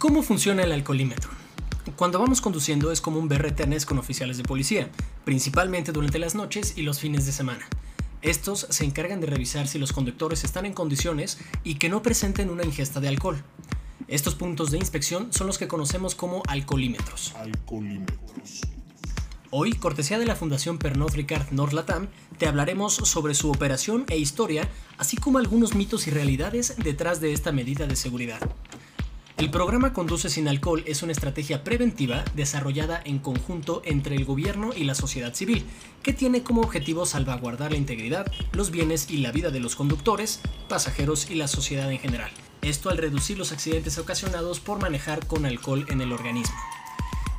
¿Cómo funciona el alcoholímetro? Cuando vamos conduciendo es común ver retenes con oficiales de policía, principalmente durante las noches y los fines de semana. Estos se encargan de revisar si los conductores están en condiciones y que no presenten una ingesta de alcohol. Estos puntos de inspección son los que conocemos como alcoholímetros. Alcoholímetros. Hoy, cortesía de la Fundación Pernod Ricard Norlatam, te hablaremos sobre su operación e historia, así como algunos mitos y realidades detrás de esta medida de seguridad. El programa Conduce sin alcohol es una estrategia preventiva desarrollada en conjunto entre el gobierno y la sociedad civil, que tiene como objetivo salvaguardar la integridad, los bienes y la vida de los conductores, pasajeros y la sociedad en general. Esto al reducir los accidentes ocasionados por manejar con alcohol en el organismo.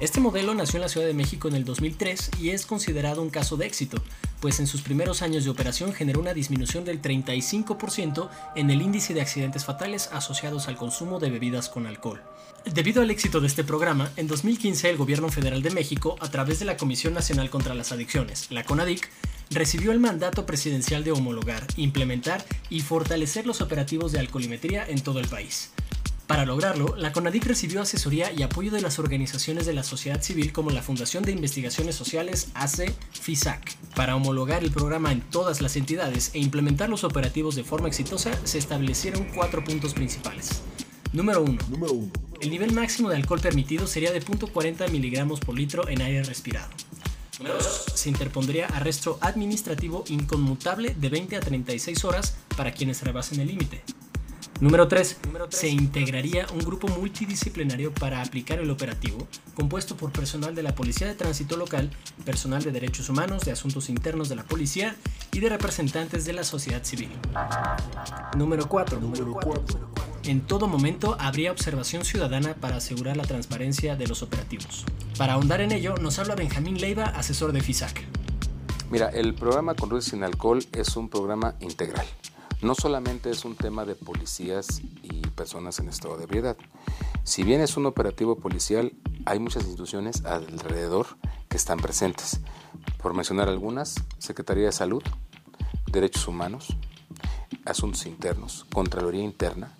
Este modelo nació en la Ciudad de México en el 2003 y es considerado un caso de éxito, pues en sus primeros años de operación generó una disminución del 35% en el índice de accidentes fatales asociados al consumo de bebidas con alcohol. Debido al éxito de este programa, en 2015 el Gobierno Federal de México, a través de la Comisión Nacional contra las Adicciones, la CONADIC, recibió el mandato presidencial de homologar, implementar y fortalecer los operativos de alcoholimetría en todo el país. Para lograrlo, la CONADIC recibió asesoría y apoyo de las organizaciones de la sociedad civil como la Fundación de Investigaciones Sociales AC FISAC. Para homologar el programa en todas las entidades e implementar los operativos de forma exitosa, se establecieron cuatro puntos principales. Número 1. Número 1. El nivel máximo de alcohol permitido sería de 0.40 miligramos por litro en aire respirado. Número 2. Se interpondría arresto administrativo inconmutable de 20 a 36 horas para quienes rebasen el límite. Número 3. Se integraría un grupo multidisciplinario para aplicar el operativo, compuesto por personal de la Policía de Tránsito Local, personal de Derechos Humanos, de Asuntos Internos de la Policía y de representantes de la sociedad civil. Número 4. Número 4. En todo momento habría observación ciudadana para asegurar la transparencia de los operativos. Para ahondar en ello, nos habla Benjamín Leiva, asesor de FISAC. Mira, el programa Conduce sin Alcohol es un programa integral. No solamente es un tema de policías y personas en estado de ebriedad. Si bien es un operativo policial, hay muchas instituciones alrededor que están presentes. Por mencionar algunas, Secretaría de Salud, Derechos Humanos, Asuntos Internos, Contraloría Interna.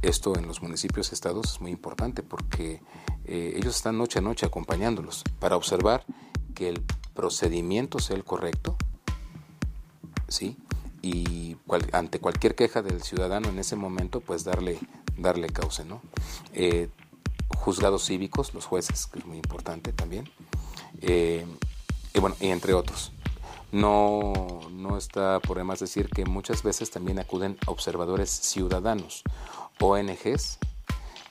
Esto en los municipios estados es muy importante porque eh, ellos están noche a noche acompañándolos para observar que el procedimiento sea el correcto, ¿sí? Y ante cualquier queja del ciudadano en ese momento, pues darle, darle cauce, ¿no? Eh, juzgados cívicos, los jueces, que es muy importante también, eh, y bueno, y entre otros. No, no está por demás decir que muchas veces también acuden observadores ciudadanos, ONGs,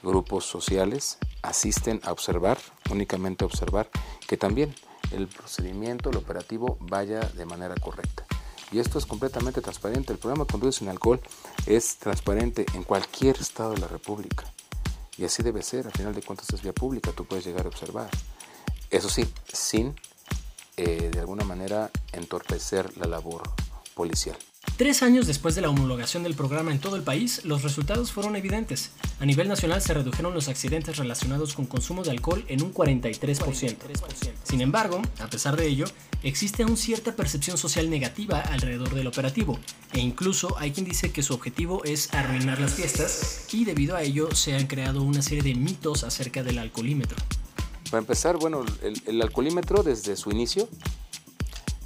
grupos sociales, asisten a observar, únicamente observar, que también el procedimiento, el operativo vaya de manera correcta. Y esto es completamente transparente. El programa Conduce sin Alcohol es transparente en cualquier estado de la República. Y así debe ser. Al final de cuentas es vía pública. Tú puedes llegar a observar. Eso sí, sin eh, de alguna manera entorpecer la labor policial. Tres años después de la homologación del programa en todo el país, los resultados fueron evidentes. A nivel nacional se redujeron los accidentes relacionados con consumo de alcohol en un 43%. Sin embargo, a pesar de ello, existe aún cierta percepción social negativa alrededor del operativo, e incluso hay quien dice que su objetivo es arruinar las fiestas, y debido a ello se han creado una serie de mitos acerca del alcoholímetro. Para empezar, bueno, el, el alcoholímetro desde su inicio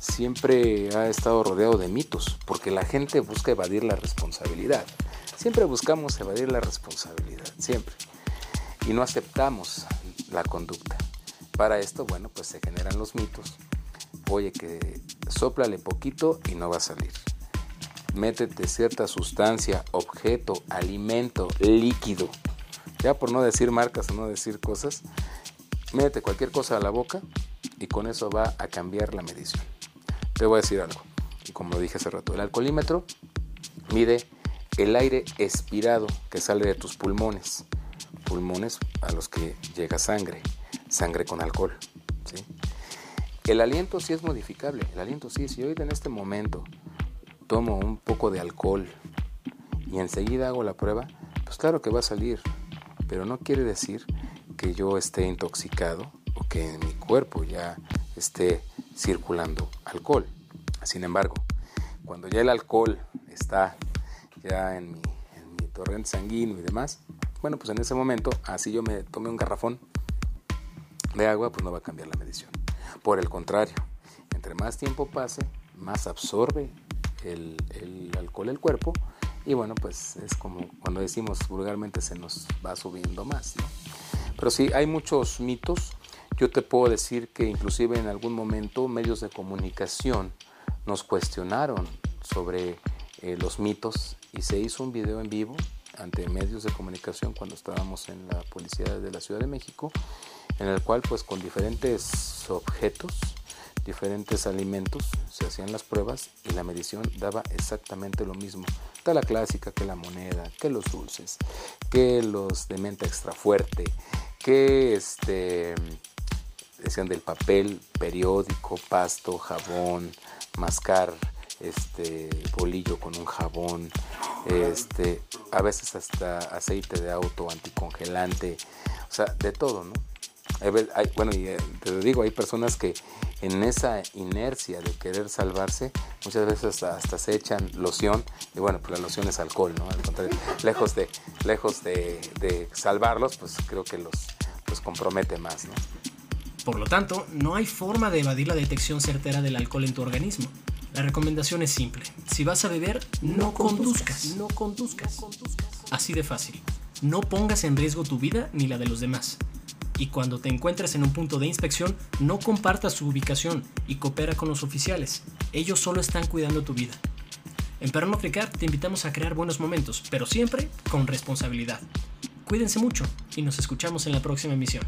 siempre ha estado rodeado de mitos, porque la gente busca evadir la responsabilidad. Siempre buscamos evadir la responsabilidad, siempre. Y no aceptamos la conducta. Para esto, bueno, pues se generan los mitos. Oye, que soplale poquito y no va a salir. Métete cierta sustancia, objeto, alimento, líquido. Ya por no decir marcas o no decir cosas, métete cualquier cosa a la boca y con eso va a cambiar la medición. Te voy a decir algo. Como dije hace rato, el alcoholímetro mide el aire expirado que sale de tus pulmones. Pulmones a los que llega sangre. Sangre con alcohol. ¿sí? El aliento sí es modificable. El aliento sí. Si hoy en este momento tomo un poco de alcohol y enseguida hago la prueba, pues claro que va a salir. Pero no quiere decir que yo esté intoxicado o que mi cuerpo ya esté circulando alcohol. Sin embargo, cuando ya el alcohol está ya en mi, torrente sanguíneo y demás, bueno, pues en ese momento, así yo me tomé un garrafón de agua, pues no va a cambiar la medición. Por el contrario, entre más tiempo pase, más absorbe el, el alcohol el cuerpo y bueno, pues es como cuando decimos vulgarmente se nos va subiendo más. ¿no? Pero sí, hay muchos mitos. Yo te puedo decir que inclusive en algún momento medios de comunicación nos cuestionaron sobre eh, los mitos y se hizo un video en vivo ante medios de comunicación cuando estábamos en la policía de la Ciudad de México, en el cual pues con diferentes objetos, diferentes alimentos se hacían las pruebas y la medición daba exactamente lo mismo. Está la clásica que la moneda, que los dulces, que los de menta extra fuerte, que este decían del papel, periódico, pasto, jabón, mascar este bolillo con un jabón, este, a veces hasta aceite de auto anticongelante, o sea, de todo, ¿no? bueno, y eh, te digo, hay personas que en esa inercia de querer salvarse, muchas veces hasta, se echan loción, y bueno, pues la loción es alcohol, ¿no? Al contrario, lejos de, lejos de, de salvarlos, pues creo que los, los compromete más, ¿no? Por lo tanto, no hay forma de evadir la detección certera del alcohol en tu organismo. La recomendación es simple. Si vas a beber, no, conduzcas. No conduzcas. Así de fácil. No pongas en riesgo tu vida ni la de los demás. Y cuando te encuentres en un punto de inspección, no compartas su ubicación y coopera con los oficiales. Ellos solo están cuidando tu vida. En Perno Fricar te invitamos a crear buenos momentos, pero siempre con responsabilidad. Cuídense mucho y nos escuchamos en la próxima emisión.